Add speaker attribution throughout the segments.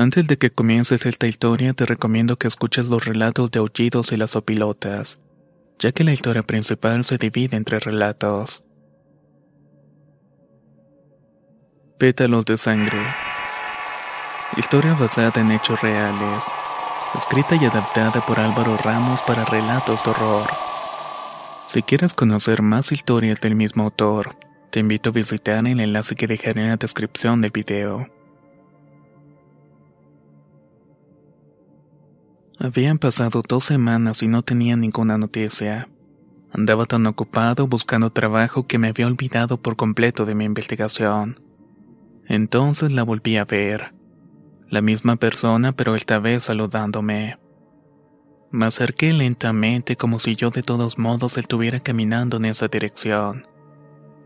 Speaker 1: Antes de que comiences esta historia, te recomiendo que escuches los relatos de aullidos y las opilotas, ya que la historia principal se divide entre relatos. Pétalos de sangre. Historia basada en hechos reales. Escrita y adaptada por Álvaro Ramos para relatos de horror. Si quieres conocer más historias del mismo autor, te invito a visitar el enlace que dejaré en la descripción del video. Habían pasado dos semanas y no tenía ninguna noticia. Andaba tan ocupado buscando trabajo que me había olvidado por completo de mi investigación. Entonces la volví a ver. La misma persona, pero esta vez saludándome. Me acerqué lentamente como si yo de todos modos estuviera caminando en esa dirección.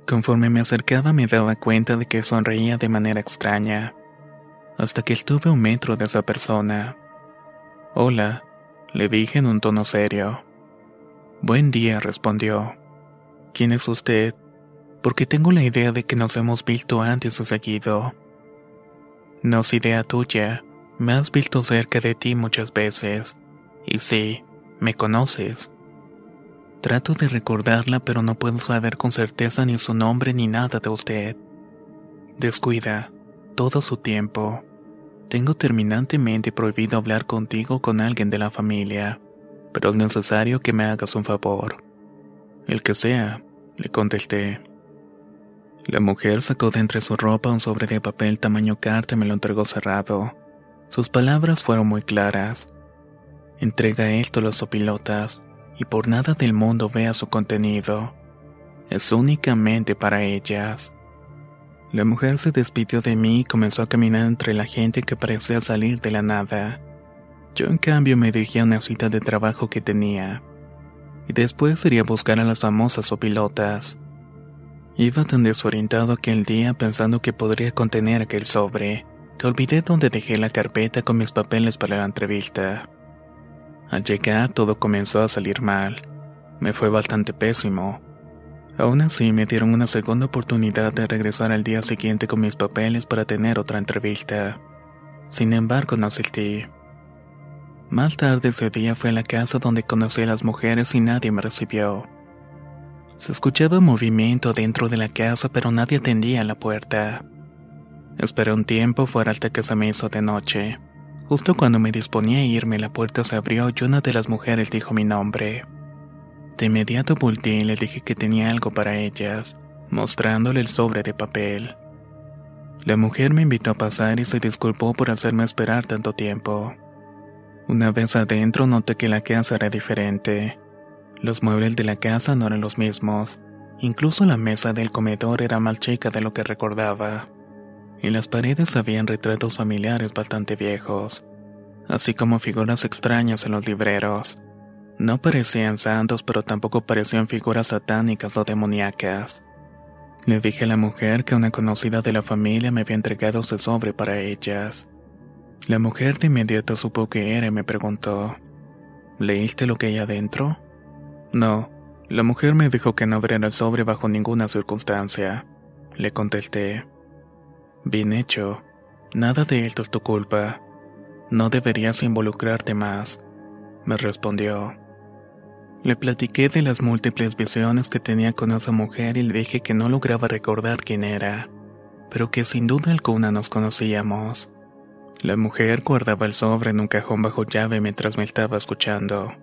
Speaker 1: Conforme me acercaba me daba cuenta de que sonreía de manera extraña, hasta que estuve un metro de esa persona. Hola, le dije en un tono serio. Buen día, respondió. ¿Quién es usted? Porque tengo la idea de que nos hemos visto antes o seguido. No es idea tuya, me has visto cerca de ti muchas veces. Y sí, me conoces. Trato de recordarla, pero no puedo saber con certeza ni su nombre ni nada de usted. Descuida, todo su tiempo. Tengo terminantemente prohibido hablar contigo con alguien de la familia, pero es necesario que me hagas un favor. El que sea, le contesté. La mujer sacó de entre su ropa un sobre de papel tamaño carta y me lo entregó cerrado. Sus palabras fueron muy claras. Entrega esto a los opilotas y por nada del mundo vea su contenido. Es únicamente para ellas. La mujer se despidió de mí y comenzó a caminar entre la gente que parecía salir de la nada. Yo en cambio me dirigí a una cita de trabajo que tenía. Y después iría a buscar a las famosas opilotas. Iba tan desorientado aquel día pensando que podría contener aquel sobre, que olvidé dónde dejé la carpeta con mis papeles para la entrevista. Al llegar todo comenzó a salir mal. Me fue bastante pésimo. Aún así me dieron una segunda oportunidad de regresar al día siguiente con mis papeles para tener otra entrevista. Sin embargo no asistí. Más tarde ese día fue a la casa donde conocí a las mujeres y nadie me recibió. Se escuchaba movimiento dentro de la casa pero nadie atendía la puerta. Esperé un tiempo fuera hasta que se me hizo de noche. Justo cuando me disponía a irme la puerta se abrió y una de las mujeres dijo mi nombre. De inmediato volteé y le dije que tenía algo para ellas, mostrándole el sobre de papel. La mujer me invitó a pasar y se disculpó por hacerme esperar tanto tiempo. Una vez adentro noté que la casa era diferente. Los muebles de la casa no eran los mismos. Incluso la mesa del comedor era más chica de lo que recordaba. En las paredes habían retratos familiares bastante viejos, así como figuras extrañas en los libreros. No parecían santos, pero tampoco parecían figuras satánicas o demoníacas. Le dije a la mujer que una conocida de la familia me había entregado ese sobre para ellas. La mujer de inmediato supo que era y me preguntó, ¿leíste lo que hay adentro? No, la mujer me dijo que no abriera el sobre bajo ninguna circunstancia. Le contesté, bien hecho, nada de esto es tu culpa. No deberías involucrarte más, me respondió. Le platiqué de las múltiples visiones que tenía con esa mujer y le dije que no lograba recordar quién era, pero que sin duda alguna nos conocíamos. La mujer guardaba el sobre en un cajón bajo llave mientras me estaba escuchando.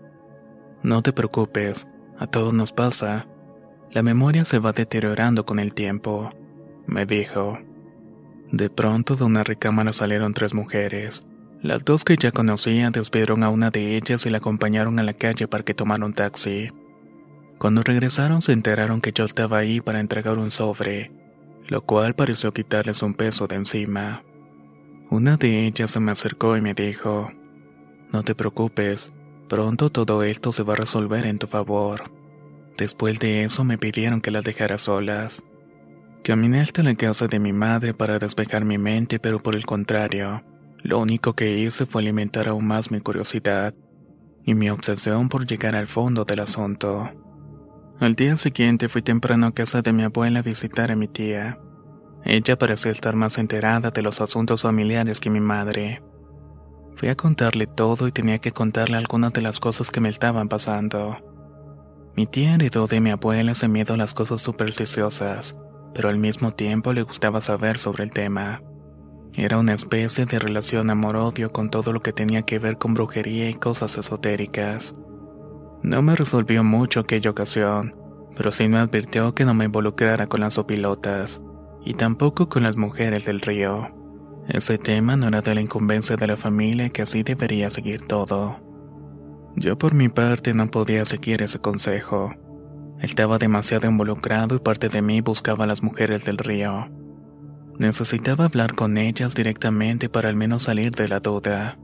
Speaker 1: No te preocupes, A todos nos pasa. La memoria se va deteriorando con el tiempo, me dijo. De pronto de una recámara salieron tres mujeres. Las dos que ya conocía despidieron a una de ellas y la acompañaron a la calle para que tomara un taxi. Cuando regresaron se enteraron que yo estaba ahí para entregar un sobre, lo cual pareció quitarles un peso de encima. Una de ellas se me acercó y me dijo, No te preocupes, pronto todo esto se va a resolver en tu favor. Después de eso me pidieron que las dejara solas. Caminé hasta la casa de mi madre para despejar mi mente, pero por el contrario, lo único que hice fue alimentar aún más mi curiosidad y mi obsesión por llegar al fondo del asunto. Al día siguiente fui temprano a casa de mi abuela a visitar a mi tía. Ella parecía estar más enterada de los asuntos familiares que mi madre. Fui a contarle todo y tenía que contarle algunas de las cosas que me estaban pasando. Mi tía heredó de mi abuela ese miedo a las cosas supersticiosas, pero al mismo tiempo le gustaba saber sobre el tema. Era una especie de relación amor-odio con todo lo que tenía que ver con brujería y cosas esotéricas. No me resolvió mucho aquella ocasión, pero sí me advirtió que no me involucrara con las opilotas, y tampoco con las mujeres del río. Ese tema no era de la incumbencia de la familia que así debería seguir todo. Yo por mi parte no podía seguir ese consejo. Estaba demasiado involucrado y parte de mí buscaba a las mujeres del río. Necesitaba hablar con ellas directamente para al menos salir de la duda.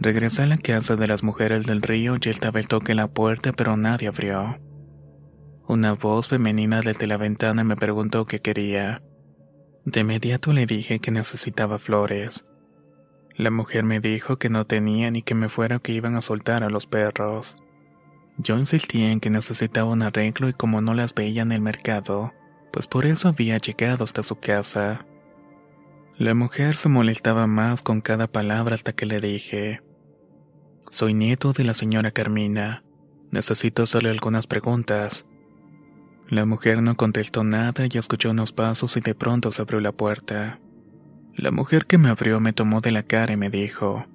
Speaker 1: Regresé a la casa de las mujeres del río y estaba el la puerta pero nadie abrió. Una voz femenina desde la ventana me preguntó qué quería. De inmediato le dije que necesitaba flores. La mujer me dijo que no tenía ni que me fuera que iban a soltar a los perros. Yo insistí en que necesitaba un arreglo y como no las veía en el mercado, pues por eso había llegado hasta su casa. La mujer se molestaba más con cada palabra hasta que le dije, Soy nieto de la señora Carmina, necesito hacerle algunas preguntas. La mujer no contestó nada y escuchó unos pasos y de pronto se abrió la puerta. La mujer que me abrió me tomó de la cara y me dijo,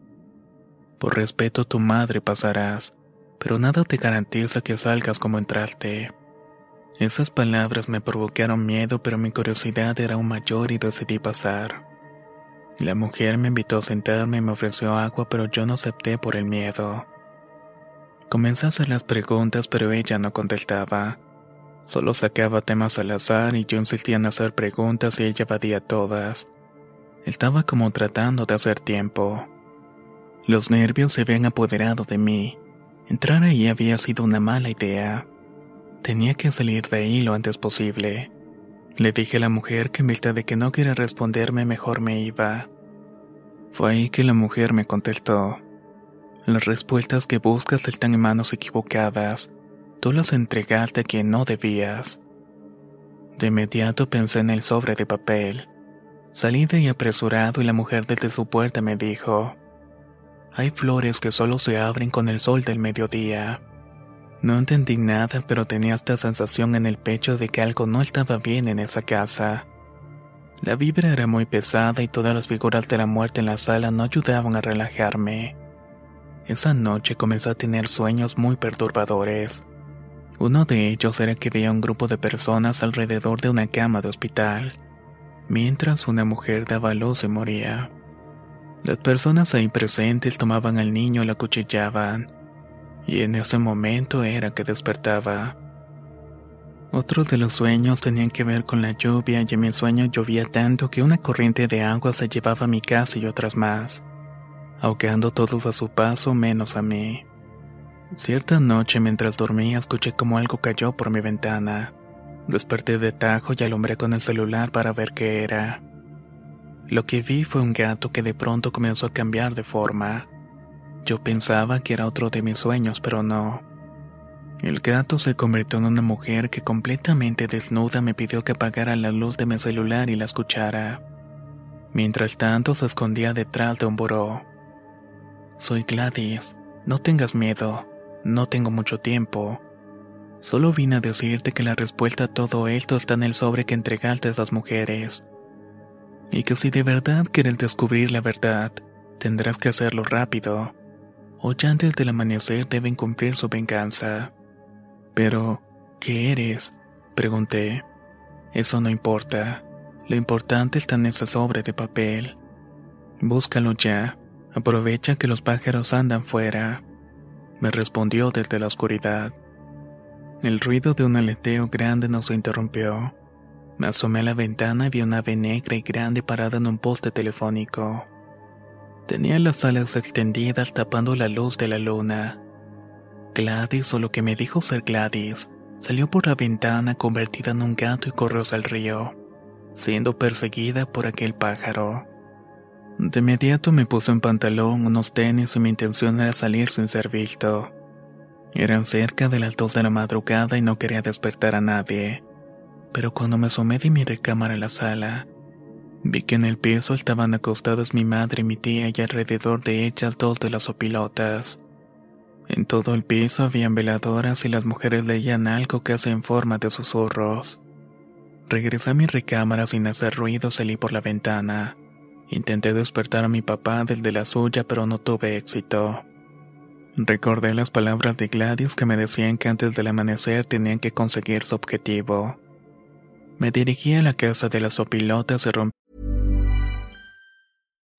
Speaker 1: Por respeto a tu madre pasarás, pero nada te garantiza que salgas como entraste. Esas palabras me provocaron miedo, pero mi curiosidad era aún mayor y decidí pasar. La mujer me invitó a sentarme y me ofreció agua, pero yo no acepté por el miedo. Comencé a hacer las preguntas, pero ella no contestaba. Solo sacaba temas al azar y yo insistía en hacer preguntas y ella evadía todas. Estaba como tratando de hacer tiempo. Los nervios se habían apoderado de mí. Entrar ahí había sido una mala idea. Tenía que salir de ahí lo antes posible. Le dije a la mujer que en vista de que no quiere responderme mejor me iba. Fue ahí que la mujer me contestó. Las respuestas que buscas están en manos equivocadas. Tú las entregaste a quien no debías. De inmediato pensé en el sobre de papel. Salí de ahí apresurado y la mujer desde su puerta me dijo, Hay flores que solo se abren con el sol del mediodía. No entendí nada, pero tenía esta sensación en el pecho de que algo no estaba bien en esa casa. La vibra era muy pesada y todas las figuras de la muerte en la sala no ayudaban a relajarme. Esa noche comencé a tener sueños muy perturbadores. Uno de ellos era que veía un grupo de personas alrededor de una cama de hospital, mientras una mujer daba luz y moría. Las personas ahí presentes tomaban al niño y lo acuchillaban, y en ese momento era que despertaba. Otros de los sueños tenían que ver con la lluvia y en mi sueño llovía tanto que una corriente de agua se llevaba a mi casa y otras más, ahogando todos a su paso menos a mí. Cierta noche mientras dormía escuché como algo cayó por mi ventana. Desperté de tajo y alumbré con el celular para ver qué era. Lo que vi fue un gato que de pronto comenzó a cambiar de forma. Yo pensaba que era otro de mis sueños, pero no. El gato se convirtió en una mujer que completamente desnuda me pidió que apagara la luz de mi celular y la escuchara. Mientras tanto se escondía detrás de un buró. Soy Gladys, no tengas miedo. No tengo mucho tiempo. Solo vine a decirte que la respuesta a todo esto está en el sobre que entregaste a esas mujeres. Y que si de verdad quieres descubrir la verdad, tendrás que hacerlo rápido. O antes del amanecer deben cumplir su venganza. Pero, ¿qué eres? Pregunté. Eso no importa. Lo importante está en ese sobre de papel. Búscalo ya. Aprovecha que los pájaros andan fuera. Me respondió desde la oscuridad. El ruido de un aleteo grande nos interrumpió. Me asomé a la ventana y vi una ave negra y grande parada en un poste telefónico. Tenía las alas extendidas tapando la luz de la luna. Gladys, o lo que me dijo ser Gladys, salió por la ventana convertida en un gato y corrió hacia el río, siendo perseguida por aquel pájaro. De inmediato me puse un pantalón, unos tenis y mi intención era salir sin ser visto. Eran cerca de las dos de la madrugada y no quería despertar a nadie. Pero cuando me asomé de mi recámara a la sala, vi que en el piso estaban acostadas mi madre y mi tía y alrededor de ellas dos de las opilotas. En todo el piso habían veladoras y las mujeres leían algo casi en forma de susurros. Regresé a mi recámara sin hacer ruido, salí por la ventana. Intenté despertar a mi papá desde la suya, pero no tuve éxito. Recordé las palabras de Gladys que me decían que antes del amanecer tenían que conseguir su objetivo. Me dirigí a la casa de las opilotas y rompí.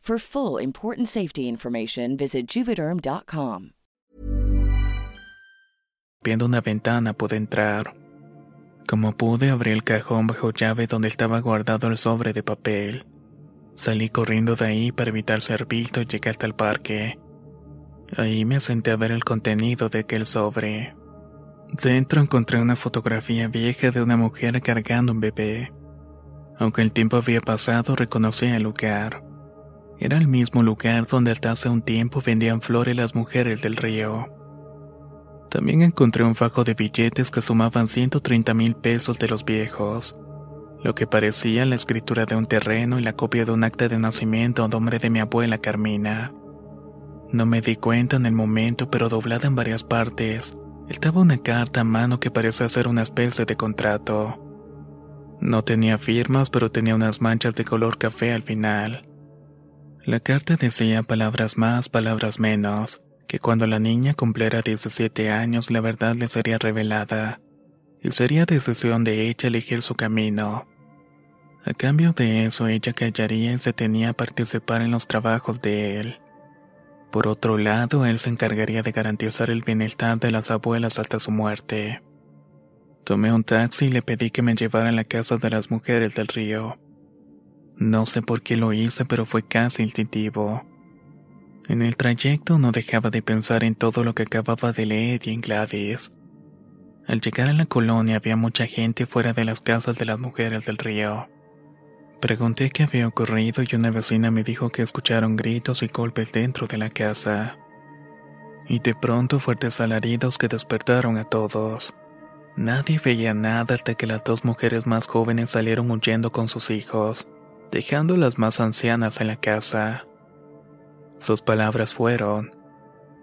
Speaker 2: For full important safety information, visit juvederm.com.
Speaker 1: Viendo una ventana pude entrar. Como pude, abrí el cajón bajo llave donde estaba guardado el sobre de papel. Salí corriendo de ahí para evitar ser visto y llegué hasta el parque. Ahí me senté a ver el contenido de aquel sobre. Dentro encontré una fotografía vieja de una mujer cargando un bebé. Aunque el tiempo había pasado, reconocí el lugar. Era el mismo lugar donde hasta hace un tiempo vendían flores las mujeres del río. También encontré un fajo de billetes que sumaban 130 mil pesos de los viejos, lo que parecía la escritura de un terreno y la copia de un acta de nacimiento a nombre de mi abuela Carmina. No me di cuenta en el momento, pero doblada en varias partes, estaba una carta a mano que parecía ser una especie de contrato. No tenía firmas, pero tenía unas manchas de color café al final. La carta decía palabras más, palabras menos, que cuando la niña cumpliera 17 años la verdad le sería revelada, y sería decisión de ella elegir su camino. A cambio de eso ella callaría y se tenía a participar en los trabajos de él. Por otro lado, él se encargaría de garantizar el bienestar de las abuelas hasta su muerte. Tomé un taxi y le pedí que me llevara a la casa de las mujeres del río. No sé por qué lo hice, pero fue casi instintivo. En el trayecto no dejaba de pensar en todo lo que acababa de leer y en Gladys. Al llegar a la colonia había mucha gente fuera de las casas de las mujeres del río. Pregunté qué había ocurrido y una vecina me dijo que escucharon gritos y golpes dentro de la casa. Y de pronto fuertes alaridos que despertaron a todos. Nadie veía nada hasta que las dos mujeres más jóvenes salieron huyendo con sus hijos, dejando las más ancianas en la casa. Sus palabras fueron,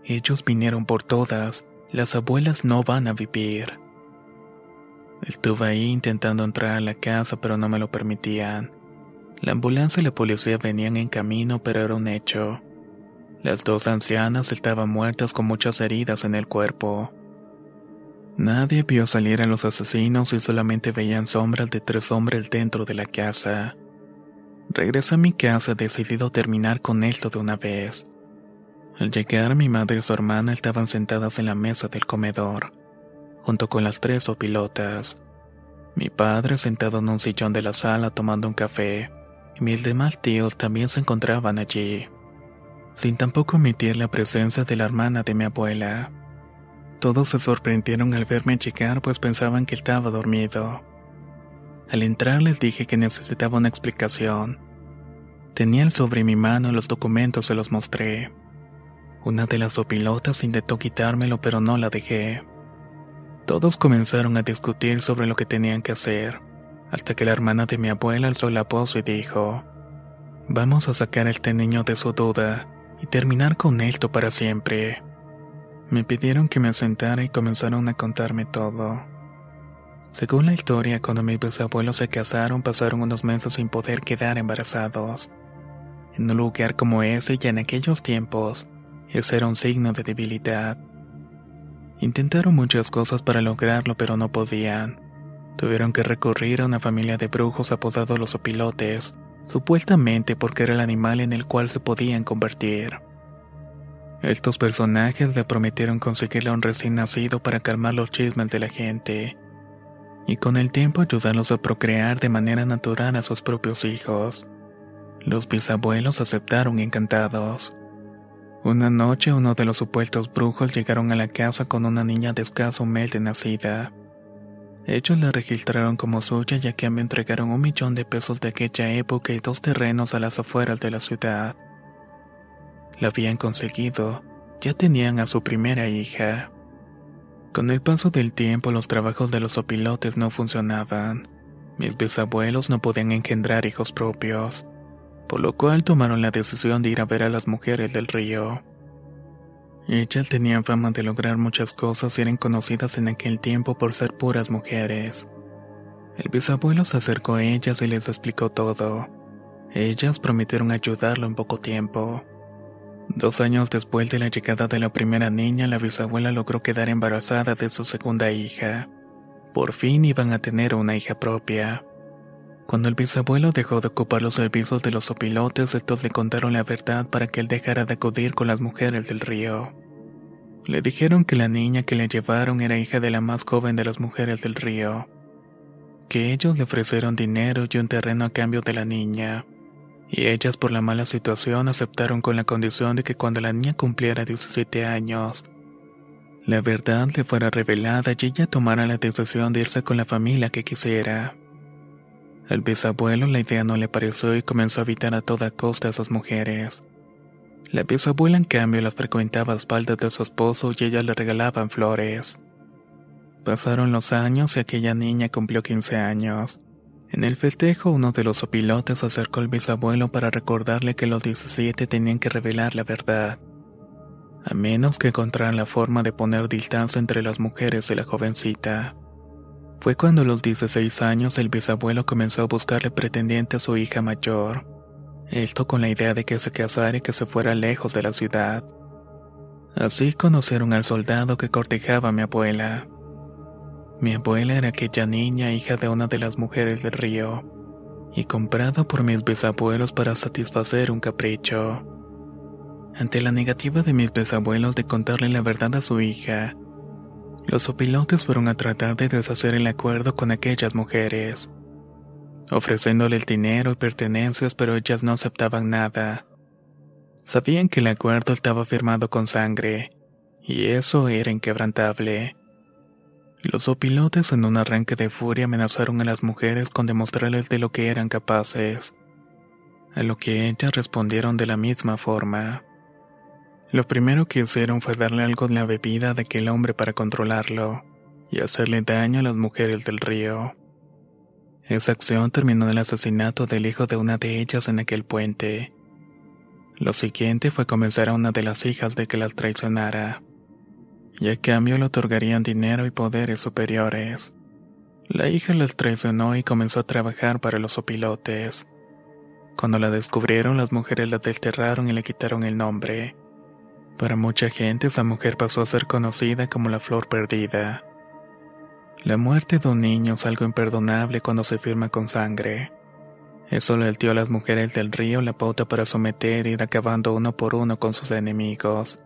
Speaker 1: ellos vinieron por todas, las abuelas no van a vivir. Estuve ahí intentando entrar a la casa pero no me lo permitían. La ambulancia y la policía venían en camino pero era un hecho. Las dos ancianas estaban muertas con muchas heridas en el cuerpo. Nadie vio salir a los asesinos y solamente veían sombras de tres hombres dentro de la casa. Regresé a mi casa decidido terminar con esto de una vez. Al llegar mi madre y su hermana estaban sentadas en la mesa del comedor, junto con las tres opilotas. Mi padre sentado en un sillón de la sala tomando un café, y mis demás tíos también se encontraban allí, sin tampoco omitir la presencia de la hermana de mi abuela. Todos se sorprendieron al verme llegar pues pensaban que estaba dormido. Al entrar les dije que necesitaba una explicación. Tenía el sobre mi mano y los documentos se los mostré. Una de las opilotas intentó quitármelo pero no la dejé. Todos comenzaron a discutir sobre lo que tenían que hacer, hasta que la hermana de mi abuela alzó la voz y dijo, Vamos a sacar a este niño de su duda y terminar con esto para siempre. Me pidieron que me sentara y comenzaron a contarme todo. Según la historia, cuando mis bisabuelos se casaron pasaron unos meses sin poder quedar embarazados. En un lugar como ese y en aquellos tiempos, ese era un signo de debilidad. Intentaron muchas cosas para lograrlo pero no podían. Tuvieron que recurrir a una familia de brujos apodados los opilotes, supuestamente porque era el animal en el cual se podían convertir. Estos personajes le prometieron conseguirle a un recién nacido para calmar los chismes de la gente, y con el tiempo ayudarlos a procrear de manera natural a sus propios hijos. Los bisabuelos aceptaron encantados. Una noche uno de los supuestos brujos llegaron a la casa con una niña de escaso mes nacida. Ellos la registraron como suya ya que me entregaron un millón de pesos de aquella época y dos terrenos a las afueras de la ciudad la habían conseguido, ya tenían a su primera hija. Con el paso del tiempo los trabajos de los opilotes no funcionaban. Mis bisabuelos no podían engendrar hijos propios, por lo cual tomaron la decisión de ir a ver a las mujeres del río. Ellas tenían fama de lograr muchas cosas y eran conocidas en aquel tiempo por ser puras mujeres. El bisabuelo se acercó a ellas y les explicó todo. Ellas prometieron ayudarlo en poco tiempo. Dos años después de la llegada de la primera niña, la bisabuela logró quedar embarazada de su segunda hija. Por fin iban a tener una hija propia. Cuando el bisabuelo dejó de ocupar los servicios de los opilotes, estos le contaron la verdad para que él dejara de acudir con las mujeres del río. Le dijeron que la niña que le llevaron era hija de la más joven de las mujeres del río, que ellos le ofrecieron dinero y un terreno a cambio de la niña y ellas por la mala situación aceptaron con la condición de que cuando la niña cumpliera 17 años, la verdad le fuera revelada y ella tomara la decisión de irse con la familia que quisiera. Al bisabuelo la idea no le pareció y comenzó a evitar a toda costa a esas mujeres. La bisabuela en cambio las frecuentaba a espaldas de su esposo y ella le regalaban flores. Pasaron los años y aquella niña cumplió 15 años. En el festejo, uno de los opilotes acercó al bisabuelo para recordarle que los 17 tenían que revelar la verdad, a menos que encontraran la forma de poner distancia entre las mujeres y la jovencita. Fue cuando a los 16 años el bisabuelo comenzó a buscarle pretendiente a su hija mayor, esto con la idea de que se casara y que se fuera lejos de la ciudad. Así conocieron al soldado que cortejaba a mi abuela. Mi abuela era aquella niña hija de una de las mujeres del río, y comprada por mis bisabuelos para satisfacer un capricho. Ante la negativa de mis bisabuelos de contarle la verdad a su hija, los opilotes fueron a tratar de deshacer el acuerdo con aquellas mujeres, ofreciéndole el dinero y pertenencias, pero ellas no aceptaban nada. Sabían que el acuerdo estaba firmado con sangre, y eso era inquebrantable. Los opilotes en un arranque de furia amenazaron a las mujeres con demostrarles de lo que eran capaces, a lo que ellas respondieron de la misma forma. Lo primero que hicieron fue darle algo de la bebida de aquel hombre para controlarlo y hacerle daño a las mujeres del río. Esa acción terminó en el asesinato del hijo de una de ellas en aquel puente. Lo siguiente fue convencer a una de las hijas de que las traicionara, y a cambio le otorgarían dinero y poderes superiores. La hija las traicionó y comenzó a trabajar para los opilotes. Cuando la descubrieron, las mujeres la desterraron y le quitaron el nombre. Para mucha gente, esa mujer pasó a ser conocida como la flor perdida. La muerte de un niño es algo imperdonable cuando se firma con sangre. Eso le dio a las mujeres del río la pauta para someter e ir acabando uno por uno con sus enemigos.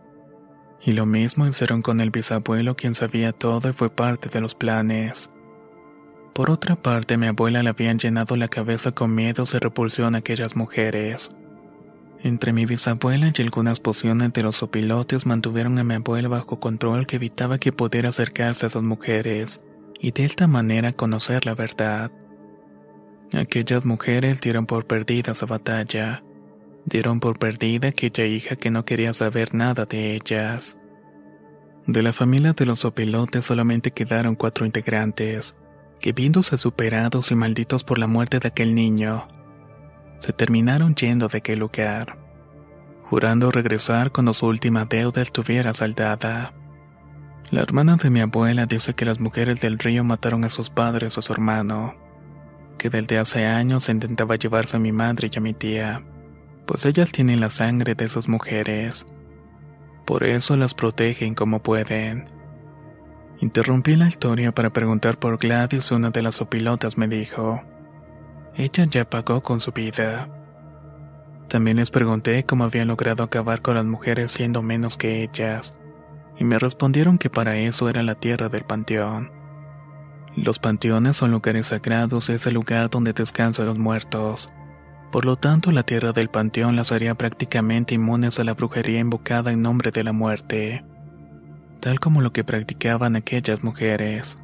Speaker 1: Y lo mismo hicieron con el bisabuelo quien sabía todo y fue parte de los planes. Por otra parte, mi abuela le habían llenado la cabeza con miedos y repulsión a aquellas mujeres. Entre mi bisabuela y algunas pociones de los opilotes mantuvieron a mi abuela bajo control que evitaba que pudiera acercarse a esas mujeres y de esta manera conocer la verdad. Aquellas mujeres dieron por perdida esa batalla. Dieron por perdida aquella hija que no quería saber nada de ellas. De la familia de los opilotes solamente quedaron cuatro integrantes, que viéndose superados y malditos por la muerte de aquel niño, se terminaron yendo de aquel lugar, jurando regresar cuando su última deuda estuviera saldada. La hermana de mi abuela dice que las mujeres del río mataron a sus padres o a su hermano que desde hace años intentaba llevarse a mi madre y a mi tía, pues ellas tienen la sangre de sus mujeres. Por eso las protegen como pueden. Interrumpí la historia para preguntar por Gladys, una de las opilotas me dijo. Ella ya pagó con su vida. También les pregunté cómo habían logrado acabar con las mujeres siendo menos que ellas, y me respondieron que para eso era la tierra del panteón. Los panteones son lugares sagrados es el lugar donde descansan los muertos. Por lo tanto, la tierra del panteón las haría prácticamente inmunes a la brujería invocada en nombre de la muerte, tal como lo que practicaban aquellas mujeres.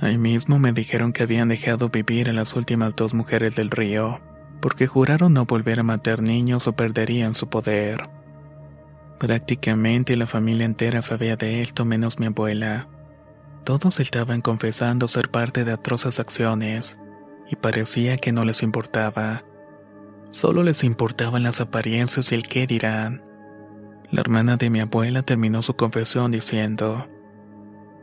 Speaker 1: Ahí mismo me dijeron que habían dejado vivir a las últimas dos mujeres del río, porque juraron no volver a matar niños o perderían su poder. Prácticamente la familia entera sabía de esto menos mi abuela. Todos estaban confesando ser parte de atroces acciones, y parecía que no les importaba. Solo les importaban las apariencias y el qué dirán. La hermana de mi abuela terminó su confesión diciendo,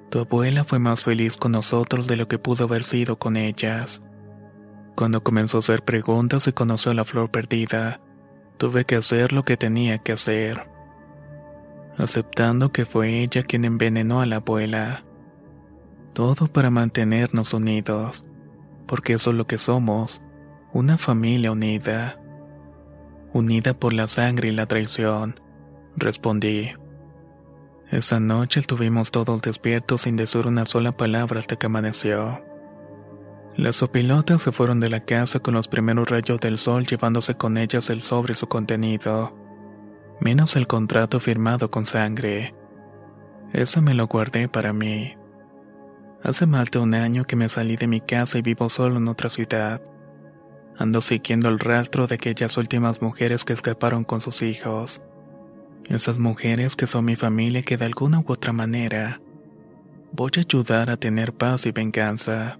Speaker 1: Tu abuela fue más feliz con nosotros de lo que pudo haber sido con ellas. Cuando comenzó a hacer preguntas y conoció a la flor perdida, tuve que hacer lo que tenía que hacer. Aceptando que fue ella quien envenenó a la abuela. Todo para mantenernos unidos, porque eso es lo que somos, una familia unida. Unida por la sangre y la traición, respondí. Esa noche estuvimos todos despiertos sin decir una sola palabra hasta que amaneció. Las opilotas se fueron de la casa con los primeros rayos del sol llevándose con ellas el sobre y su contenido, menos el contrato firmado con sangre. Eso me lo guardé para mí. Hace más de un año que me salí de mi casa y vivo solo en otra ciudad. Ando siguiendo el rastro de aquellas últimas mujeres que escaparon con sus hijos. Esas mujeres que son mi familia que de alguna u otra manera voy a ayudar a tener paz y venganza.